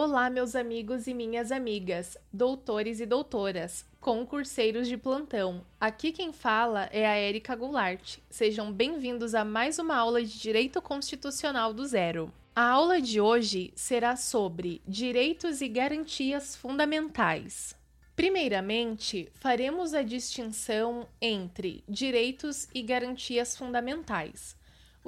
Olá, meus amigos e minhas amigas, doutores e doutoras, concurseiros de plantão. Aqui quem fala é a Érica Goulart. Sejam bem-vindos a mais uma aula de Direito Constitucional do Zero. A aula de hoje será sobre direitos e garantias fundamentais. Primeiramente, faremos a distinção entre direitos e garantias fundamentais.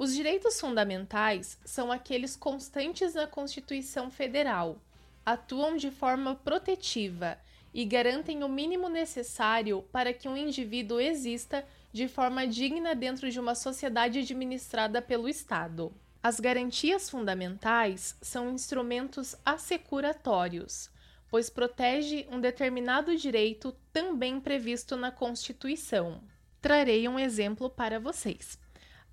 Os direitos fundamentais são aqueles constantes na Constituição Federal, atuam de forma protetiva e garantem o mínimo necessário para que um indivíduo exista de forma digna dentro de uma sociedade administrada pelo Estado. As garantias fundamentais são instrumentos assecuratórios, pois protege um determinado direito também previsto na Constituição. Trarei um exemplo para vocês.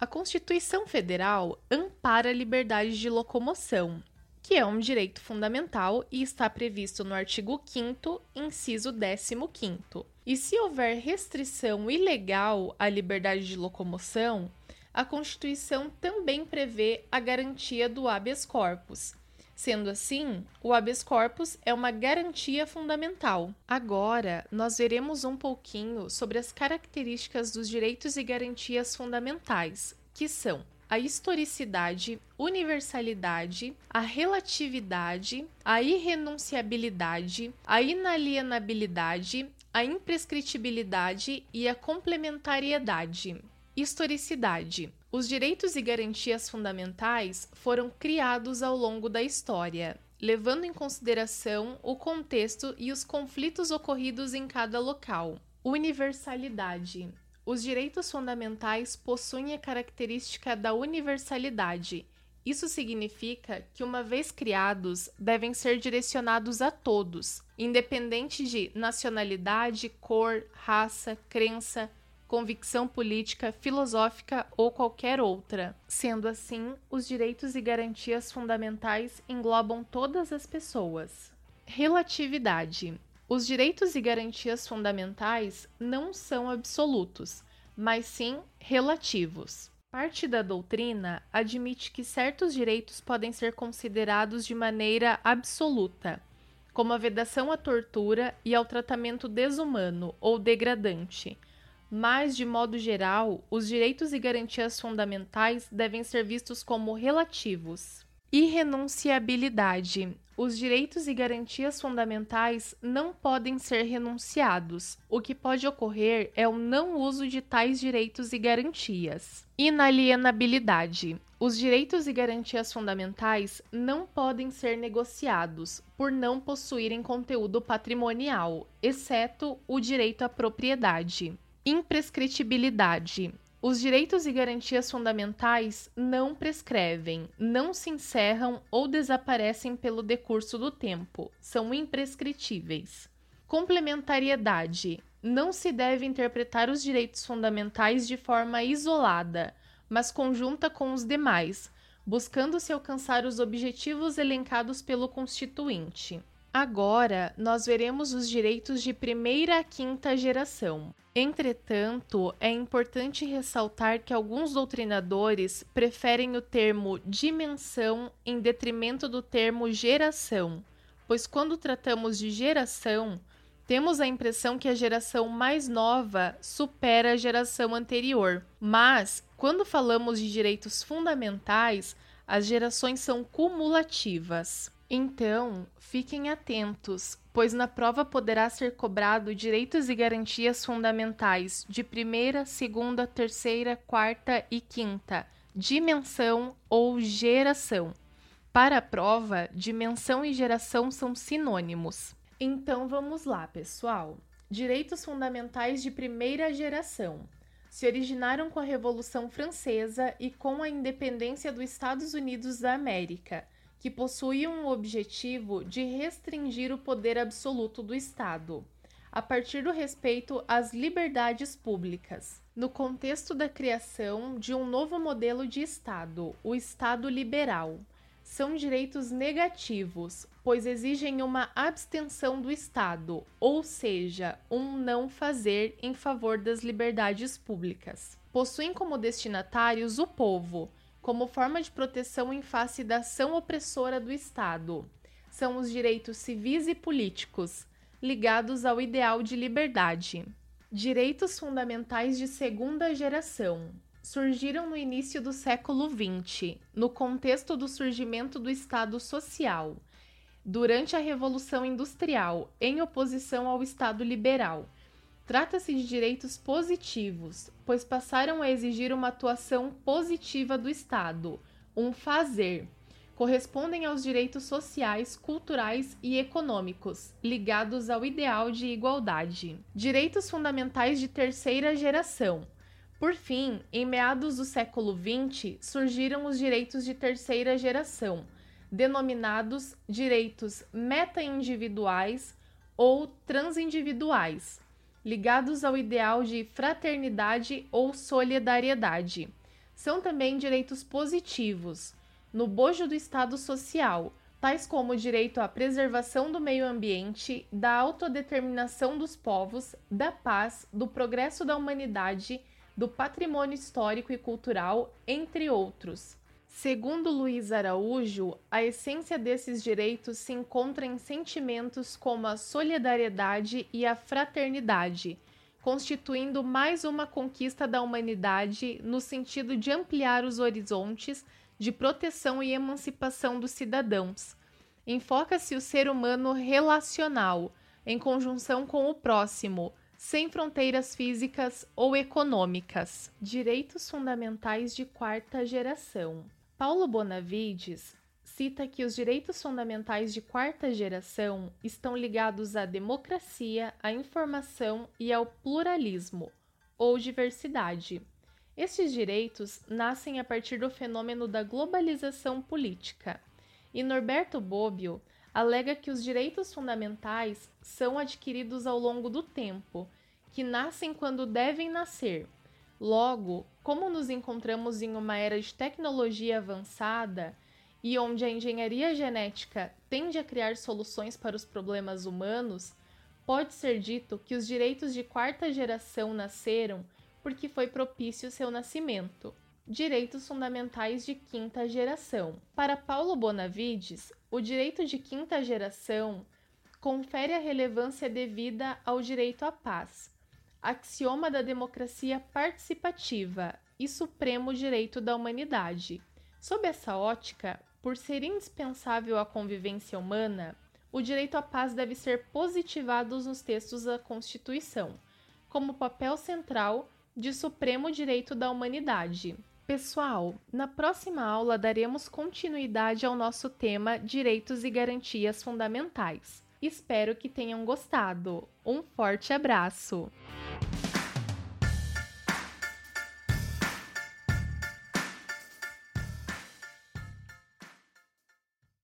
A Constituição Federal ampara a liberdade de locomoção, que é um direito fundamental e está previsto no artigo 5 inciso 15º. E se houver restrição ilegal à liberdade de locomoção, a Constituição também prevê a garantia do habeas corpus, Sendo assim, o habeas corpus é uma garantia fundamental. Agora, nós veremos um pouquinho sobre as características dos direitos e garantias fundamentais, que são a historicidade, universalidade, a relatividade, a irrenunciabilidade, a inalienabilidade, a imprescritibilidade e a complementariedade. Historicidade os direitos e garantias fundamentais foram criados ao longo da história, levando em consideração o contexto e os conflitos ocorridos em cada local. Universalidade. Os direitos fundamentais possuem a característica da universalidade. Isso significa que, uma vez criados, devem ser direcionados a todos, independente de nacionalidade, cor, raça, crença, convicção política, filosófica ou qualquer outra. Sendo assim, os direitos e garantias fundamentais englobam todas as pessoas. Relatividade. Os direitos e garantias fundamentais não são absolutos, mas sim relativos. Parte da doutrina admite que certos direitos podem ser considerados de maneira absoluta, como a vedação à tortura e ao tratamento desumano ou degradante, mas, de modo geral, os direitos e garantias fundamentais devem ser vistos como relativos. Irrenunciabilidade. Os direitos e garantias fundamentais não podem ser renunciados. O que pode ocorrer é o não uso de tais direitos e garantias. Inalienabilidade. Os direitos e garantias fundamentais não podem ser negociados por não possuírem conteúdo patrimonial, exceto o direito à propriedade. Imprescritibilidade. Os direitos e garantias fundamentais não prescrevem, não se encerram ou desaparecem pelo decurso do tempo, são imprescritíveis. Complementariedade. Não se deve interpretar os direitos fundamentais de forma isolada, mas conjunta com os demais, buscando-se alcançar os objetivos elencados pelo Constituinte. Agora, nós veremos os direitos de primeira a quinta geração. Entretanto, é importante ressaltar que alguns doutrinadores preferem o termo dimensão em detrimento do termo geração, pois quando tratamos de geração, temos a impressão que a geração mais nova supera a geração anterior. Mas, quando falamos de direitos fundamentais, as gerações são cumulativas. Então, fiquem atentos, pois na prova poderá ser cobrado direitos e garantias fundamentais de primeira, segunda, terceira, quarta e quinta, dimensão ou geração. Para a prova, dimensão e geração são sinônimos. Então vamos lá, pessoal. Direitos fundamentais de primeira geração se originaram com a Revolução Francesa e com a independência dos Estados Unidos da América que possuíam o objetivo de restringir o poder absoluto do Estado, a partir do respeito às liberdades públicas, no contexto da criação de um novo modelo de Estado, o Estado liberal. São direitos negativos, pois exigem uma abstenção do Estado, ou seja, um não fazer em favor das liberdades públicas. Possuem como destinatários o povo, como forma de proteção em face da ação opressora do Estado. são os direitos civis e políticos, ligados ao ideal de liberdade. Direitos fundamentais de segunda geração surgiram no início do século XX, no contexto do surgimento do Estado Social, durante a Revolução Industrial, em oposição ao Estado Liberal. Trata-se de direitos positivos, pois passaram a exigir uma atuação positiva do Estado, um fazer correspondem aos direitos sociais, culturais e econômicos, ligados ao ideal de igualdade. Direitos fundamentais de terceira geração. Por fim, em meados do século XX, surgiram os direitos de terceira geração, denominados direitos meta-individuais ou transindividuais, ligados ao ideal de fraternidade ou solidariedade. São também direitos positivos, no bojo do Estado social, tais como o direito à preservação do meio ambiente, da autodeterminação dos povos, da paz, do progresso da humanidade, do patrimônio histórico e cultural, entre outros. Segundo Luiz Araújo, a essência desses direitos se encontra em sentimentos como a solidariedade e a fraternidade, constituindo mais uma conquista da humanidade no sentido de ampliar os horizontes de proteção e emancipação dos cidadãos. Enfoca-se o ser humano relacional, em conjunção com o próximo, sem fronteiras físicas ou econômicas. Direitos fundamentais de quarta geração. Paulo Bonavides cita que os direitos fundamentais de quarta geração estão ligados à democracia, à informação e ao pluralismo ou diversidade. Estes direitos nascem a partir do fenômeno da globalização política, e Norberto Bobbio alega que os direitos fundamentais são adquiridos ao longo do tempo, que nascem quando devem nascer. Logo, como nos encontramos em uma era de tecnologia avançada e onde a engenharia genética tende a criar soluções para os problemas humanos, pode ser dito que os direitos de quarta geração nasceram porque foi propício seu nascimento. Direitos fundamentais de quinta geração. Para Paulo Bonavides, o direito de quinta geração confere a relevância devida ao direito à paz, axioma da democracia participativa e supremo direito da humanidade. Sob essa ótica, por ser indispensável à convivência humana, o direito à paz deve ser positivado nos textos da Constituição, como papel central de supremo direito da humanidade. Pessoal, na próxima aula daremos continuidade ao nosso tema Direitos e Garantias Fundamentais. Espero que tenham gostado. Um forte abraço!